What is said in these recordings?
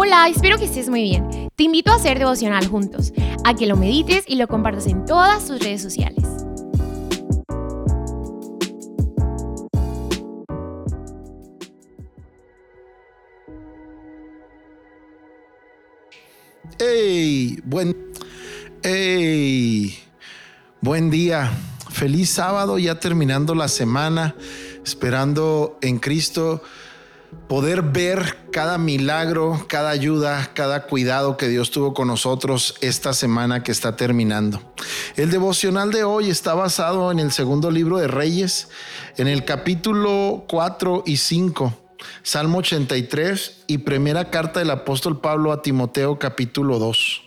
Hola, espero que estés muy bien. Te invito a hacer devocional juntos, a que lo medites y lo compartas en todas tus redes sociales. ¡Hey! Buen, hey, buen día. Feliz sábado, ya terminando la semana, esperando en Cristo poder ver cada milagro, cada ayuda, cada cuidado que Dios tuvo con nosotros esta semana que está terminando. El devocional de hoy está basado en el segundo libro de Reyes, en el capítulo 4 y 5, Salmo 83 y primera carta del apóstol Pablo a Timoteo capítulo 2.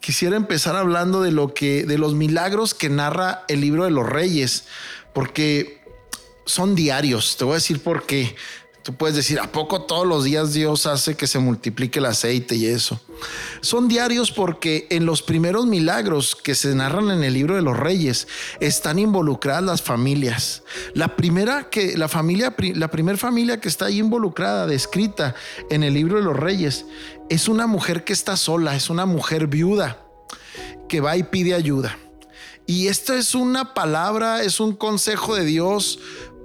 Quisiera empezar hablando de lo que de los milagros que narra el libro de los Reyes, porque son diarios. Te voy a decir por qué. Tú puedes decir, ¿a poco todos los días Dios hace que se multiplique el aceite y eso? Son diarios porque en los primeros milagros que se narran en el libro de los reyes están involucradas las familias. La primera que la familia la primera familia que está ahí involucrada, descrita en el libro de los reyes, es una mujer que está sola, es una mujer viuda que va y pide ayuda. Y esto es una palabra, es un consejo de Dios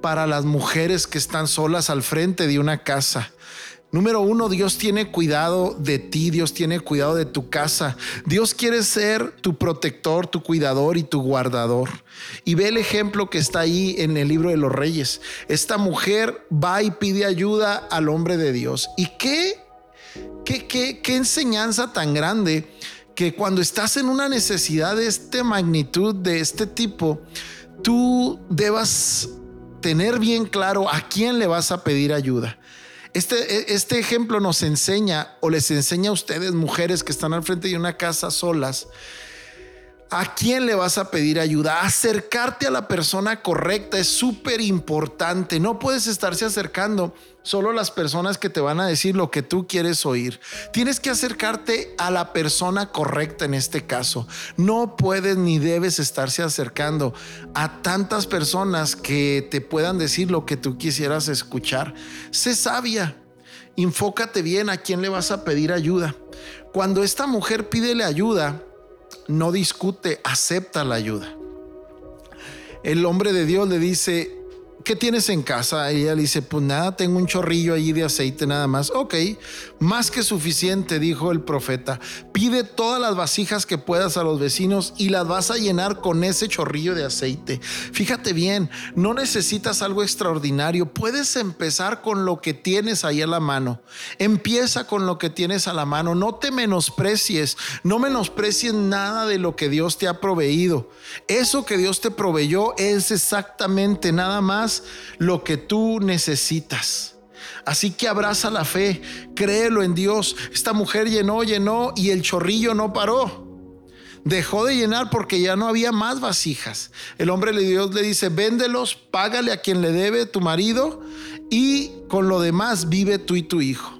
para las mujeres que están solas al frente de una casa. Número uno, Dios tiene cuidado de ti, Dios tiene cuidado de tu casa. Dios quiere ser tu protector, tu cuidador y tu guardador. Y ve el ejemplo que está ahí en el libro de los reyes. Esta mujer va y pide ayuda al hombre de Dios. ¿Y qué, qué, qué, qué enseñanza tan grande que cuando estás en una necesidad de esta magnitud, de este tipo, tú debas tener bien claro a quién le vas a pedir ayuda. Este, e, este ejemplo nos enseña o les enseña a ustedes, mujeres que están al frente de una casa solas, ¿A quién le vas a pedir ayuda? Acercarte a la persona correcta es súper importante. No puedes estarse acercando solo a las personas que te van a decir lo que tú quieres oír. Tienes que acercarte a la persona correcta en este caso. No puedes ni debes estarse acercando a tantas personas que te puedan decir lo que tú quisieras escuchar. Sé sabia. Enfócate bien a quién le vas a pedir ayuda. Cuando esta mujer pídele ayuda, no discute, acepta la ayuda. El hombre de Dios le dice, ¿qué tienes en casa? Ella le dice, pues nada, tengo un chorrillo allí de aceite nada más. Ok, más que suficiente, dijo el profeta. Pide todas las vasijas que puedas a los vecinos y las vas a llenar con ese chorrillo de aceite. Fíjate bien, no necesitas algo extraordinario. Puedes empezar con lo que tienes ahí a la mano. Empieza con lo que tienes a la mano. No te menosprecies. No menosprecies nada de lo que Dios te ha proveído. Eso que Dios te proveyó es exactamente nada más lo que tú necesitas. Así que abraza la fe, créelo en Dios. Esta mujer llenó, llenó y el chorrillo no paró. Dejó de llenar porque ya no había más vasijas. El hombre de Dios le dice, véndelos, págale a quien le debe tu marido y con lo demás vive tú y tu hijo.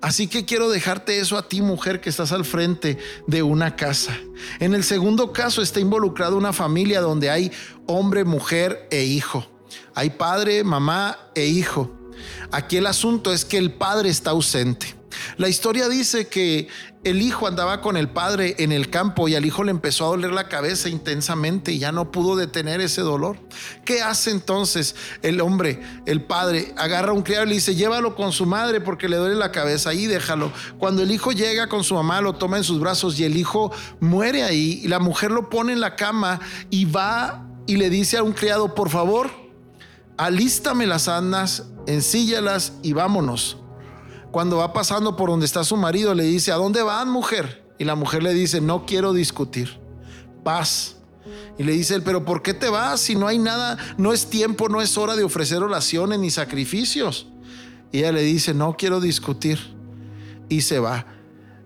Así que quiero dejarte eso a ti, mujer, que estás al frente de una casa. En el segundo caso está involucrada una familia donde hay hombre, mujer e hijo. Hay padre, mamá e hijo. Aquí el asunto es que el padre está ausente. La historia dice que el hijo andaba con el padre en el campo y al hijo le empezó a doler la cabeza intensamente y ya no pudo detener ese dolor. ¿Qué hace entonces el hombre, el padre? Agarra a un criado y le dice, llévalo con su madre porque le duele la cabeza y déjalo. Cuando el hijo llega con su mamá, lo toma en sus brazos y el hijo muere ahí y la mujer lo pone en la cama y va y le dice a un criado, por favor, alístame las andas, ensíllalas y vámonos. Cuando va pasando por donde está su marido, le dice, ¿a dónde van, mujer? Y la mujer le dice, no quiero discutir, paz. Y le dice él, pero ¿por qué te vas si no hay nada, no es tiempo, no es hora de ofrecer oraciones ni sacrificios? Y ella le dice, no quiero discutir. Y se va.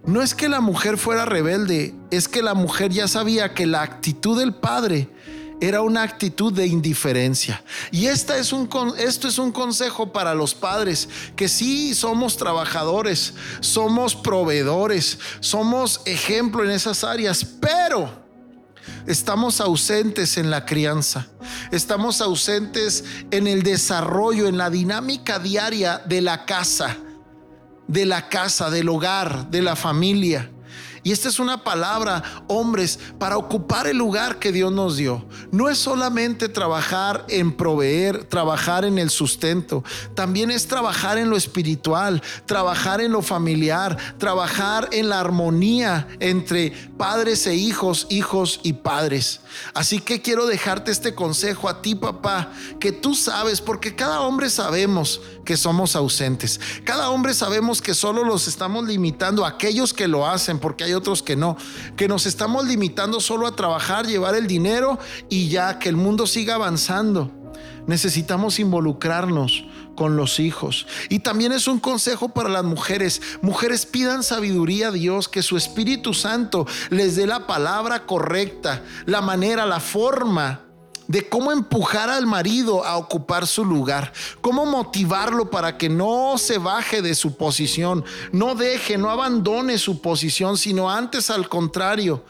No es que la mujer fuera rebelde, es que la mujer ya sabía que la actitud del padre era una actitud de indiferencia. Y esta es un, esto es un consejo para los padres, que sí somos trabajadores, somos proveedores, somos ejemplo en esas áreas, pero estamos ausentes en la crianza, estamos ausentes en el desarrollo, en la dinámica diaria de la casa de la casa, del hogar, de la familia. Y esta es una palabra, hombres, para ocupar el lugar que Dios nos dio. No es solamente trabajar en proveer, trabajar en el sustento, también es trabajar en lo espiritual, trabajar en lo familiar, trabajar en la armonía entre padres e hijos, hijos y padres. Así que quiero dejarte este consejo a ti, papá, que tú sabes, porque cada hombre sabemos que somos ausentes. Cada hombre sabemos que solo los estamos limitando a aquellos que lo hacen, porque hay otros que no, que nos estamos limitando solo a trabajar, llevar el dinero y ya que el mundo siga avanzando. Necesitamos involucrarnos con los hijos. Y también es un consejo para las mujeres. Mujeres pidan sabiduría a Dios, que su Espíritu Santo les dé la palabra correcta, la manera, la forma de cómo empujar al marido a ocupar su lugar, cómo motivarlo para que no se baje de su posición, no deje, no abandone su posición, sino antes al contrario.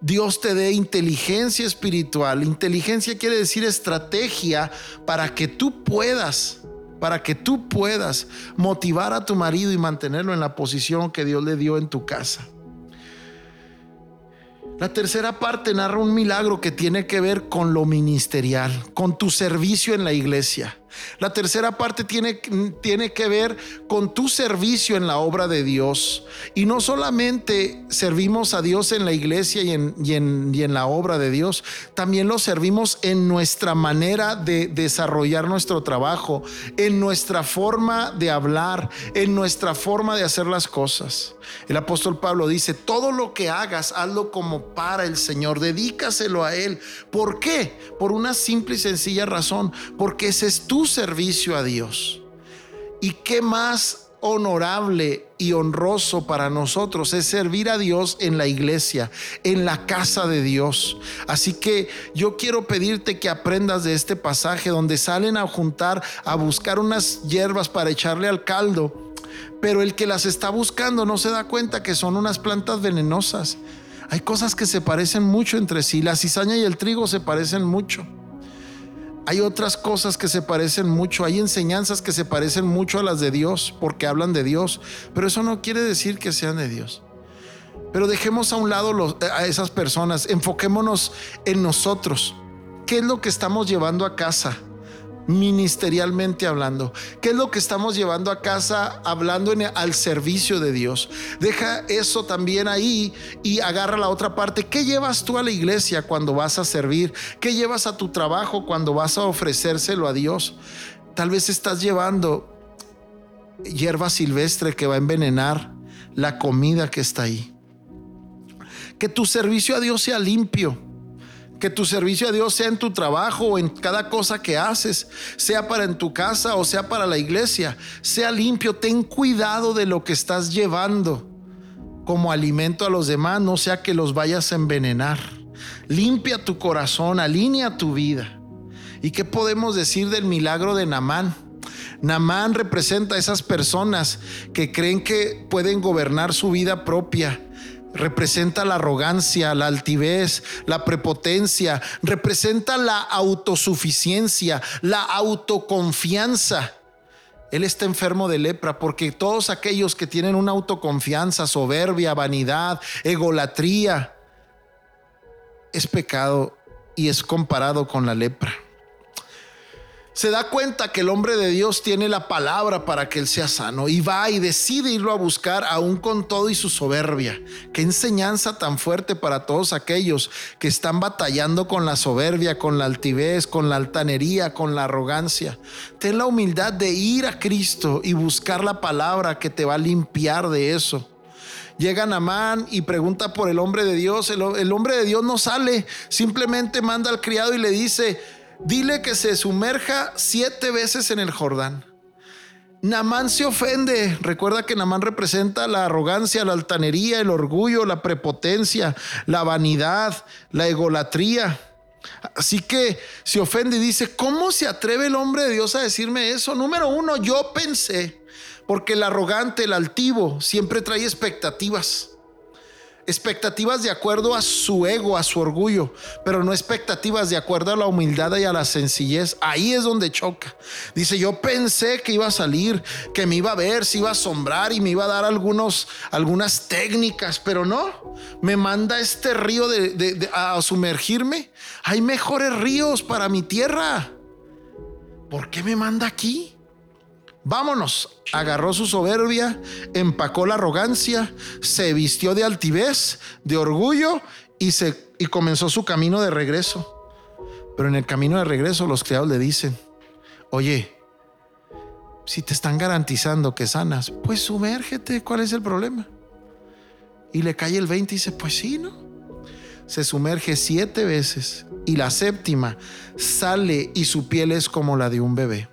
Dios te dé inteligencia espiritual. Inteligencia quiere decir estrategia para que tú puedas, para que tú puedas motivar a tu marido y mantenerlo en la posición que Dios le dio en tu casa. La tercera parte narra un milagro que tiene que ver con lo ministerial, con tu servicio en la iglesia. La tercera parte tiene, tiene que ver con tu servicio en la obra de Dios. Y no solamente servimos a Dios en la iglesia y en, y en, y en la obra de Dios, también lo servimos en nuestra manera de desarrollar nuestro trabajo, en nuestra forma de hablar, en nuestra forma de hacer las cosas. El apóstol Pablo dice, todo lo que hagas, hazlo como para el Señor, dedícaselo a Él. ¿Por qué? Por una simple y sencilla razón, porque ese es tu servicio a Dios. ¿Y qué más honorable y honroso para nosotros es servir a Dios en la iglesia, en la casa de Dios. Así que yo quiero pedirte que aprendas de este pasaje donde salen a juntar, a buscar unas hierbas para echarle al caldo, pero el que las está buscando no se da cuenta que son unas plantas venenosas. Hay cosas que se parecen mucho entre sí, la cizaña y el trigo se parecen mucho. Hay otras cosas que se parecen mucho, hay enseñanzas que se parecen mucho a las de Dios porque hablan de Dios, pero eso no quiere decir que sean de Dios. Pero dejemos a un lado a esas personas, enfoquémonos en nosotros. ¿Qué es lo que estamos llevando a casa? Ministerialmente hablando. ¿Qué es lo que estamos llevando a casa hablando al servicio de Dios? Deja eso también ahí y agarra la otra parte. ¿Qué llevas tú a la iglesia cuando vas a servir? ¿Qué llevas a tu trabajo cuando vas a ofrecérselo a Dios? Tal vez estás llevando hierba silvestre que va a envenenar la comida que está ahí. Que tu servicio a Dios sea limpio que tu servicio a Dios sea en tu trabajo o en cada cosa que haces, sea para en tu casa o sea para la iglesia, sea limpio, ten cuidado de lo que estás llevando como alimento a los demás, no sea que los vayas a envenenar. Limpia tu corazón, alinea tu vida. ¿Y qué podemos decir del milagro de Namán? Namán representa a esas personas que creen que pueden gobernar su vida propia representa la arrogancia, la altivez, la prepotencia, representa la autosuficiencia, la autoconfianza. Él está enfermo de lepra porque todos aquellos que tienen una autoconfianza, soberbia, vanidad, egolatría, es pecado y es comparado con la lepra se da cuenta que el hombre de Dios tiene la palabra para que él sea sano y va y decide irlo a buscar aún con todo y su soberbia. Qué enseñanza tan fuerte para todos aquellos que están batallando con la soberbia, con la altivez, con la altanería, con la arrogancia. Ten la humildad de ir a Cristo y buscar la palabra que te va a limpiar de eso. Llega Namán y pregunta por el hombre de Dios. El, el hombre de Dios no sale, simplemente manda al criado y le dice, dile que se sumerja siete veces en el Jordán. Namán se ofende. Recuerda que Namán representa la arrogancia, la altanería, el orgullo, la prepotencia, la vanidad, la egolatría. Así que se ofende y dice, ¿cómo se atreve el hombre de Dios a decirme eso? Número uno, yo pensé, porque el arrogante, el altivo, siempre trae expectativas. Expectativas de acuerdo a su ego, a su orgullo, pero no expectativas de acuerdo a la humildad y a la sencillez. Ahí es donde choca. Dice, yo pensé que iba a salir, que me iba a ver, se iba a asombrar y me iba a dar algunos, algunas técnicas, pero no. Me manda este río de, a sumergirme. Hay mejores ríos para mi tierra. ¿Por qué me manda aquí? Vámonos. Agarró su soberbia, empacó la arrogancia, se vistió de altivez, de orgullo y, se, y comenzó su camino de regreso. Pero en el camino de regreso los criados le dicen, oye, si te están garantizando que sanas, pues sumérgete, ¿cuál es el problema? Y le cae el 20 y dice, pues sí, ¿no? Se sumerge siete veces y la séptima sale y su piel es como la de un bebé.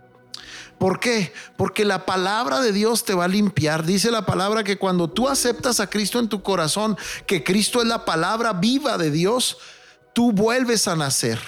¿Por qué? Porque la palabra de Dios te va a limpiar. Dice la palabra que cuando tú aceptas a Cristo en tu corazón, que Cristo es la palabra viva de Dios, tú vuelves a nacer.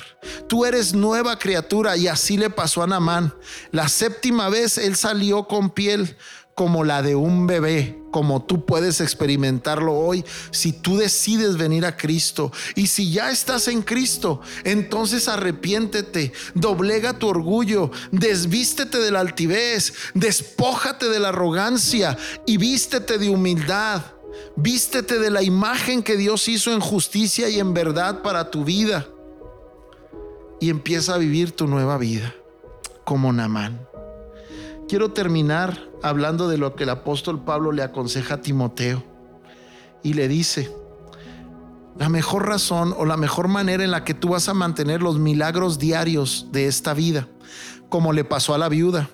Tú eres nueva criatura y así le pasó a Namán. La séptima vez él salió con piel como la de un bebé, como tú puedes experimentarlo hoy, si tú decides venir a Cristo. Y si ya estás en Cristo, entonces arrepiéntete, doblega tu orgullo, desvístete de la altivez, despójate de la arrogancia y vístete de humildad. Vístete de la imagen que Dios hizo en justicia y en verdad para tu vida. Y empieza a vivir tu nueva vida como Namán. Quiero terminar hablando de lo que el apóstol Pablo le aconseja a Timoteo y le dice, la mejor razón o la mejor manera en la que tú vas a mantener los milagros diarios de esta vida, como le pasó a la viuda.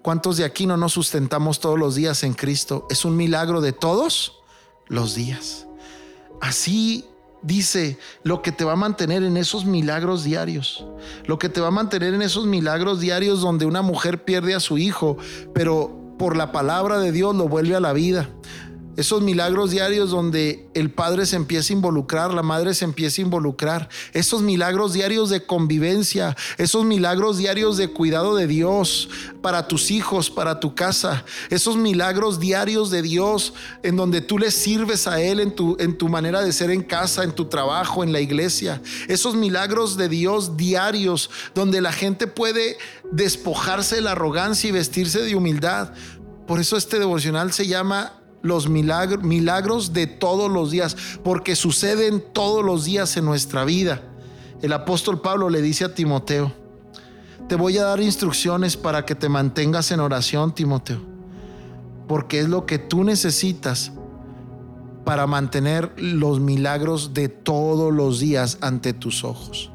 ¿Cuántos de aquí no nos sustentamos todos los días en Cristo? Es un milagro de todos los días. Así dice lo que te va a mantener en esos milagros diarios, lo que te va a mantener en esos milagros diarios donde una mujer pierde a su hijo, pero por la palabra de Dios lo vuelve a la vida. Esos milagros diarios donde el padre se empieza a involucrar, la madre se empieza a involucrar. Esos milagros diarios de convivencia, esos milagros diarios de cuidado de Dios para tus hijos, para tu casa. Esos milagros diarios de Dios en donde tú le sirves a Él en tu, en tu manera de ser en casa, en tu trabajo, en la iglesia. Esos milagros de Dios diarios donde la gente puede despojarse de la arrogancia y vestirse de humildad. Por eso este devocional se llama los milagros, de todos los días, porque suceden todos los días en nuestra vida. El apóstol Pablo le dice a Timoteo, te voy a dar instrucciones para que te mantengas en oración, Timoteo, porque es lo que tú necesitas para mantener los milagros de todos los días ante tus ojos.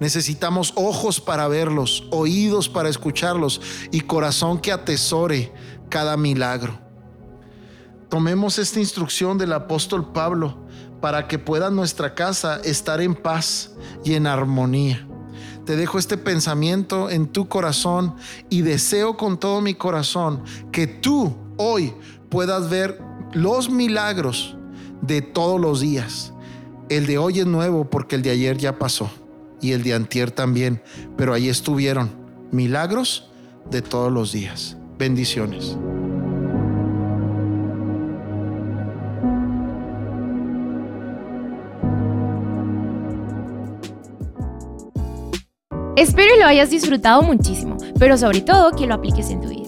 Necesitamos ojos para verlos, oídos para escucharlos y corazón que atesore cada milagro. Tomemos esta instrucción del apóstol Pablo para que pueda nuestra casa estar en paz y en armonía. Te dejo este pensamiento en tu corazón y deseo con todo mi corazón que tú hoy puedas ver los milagros de todos los días. El de hoy es nuevo porque el de ayer ya pasó y el de antier también, pero ahí estuvieron milagros de todos los días. Bendiciones. Espero y lo hayas disfrutado muchísimo, pero sobre todo que lo apliques en tu vida.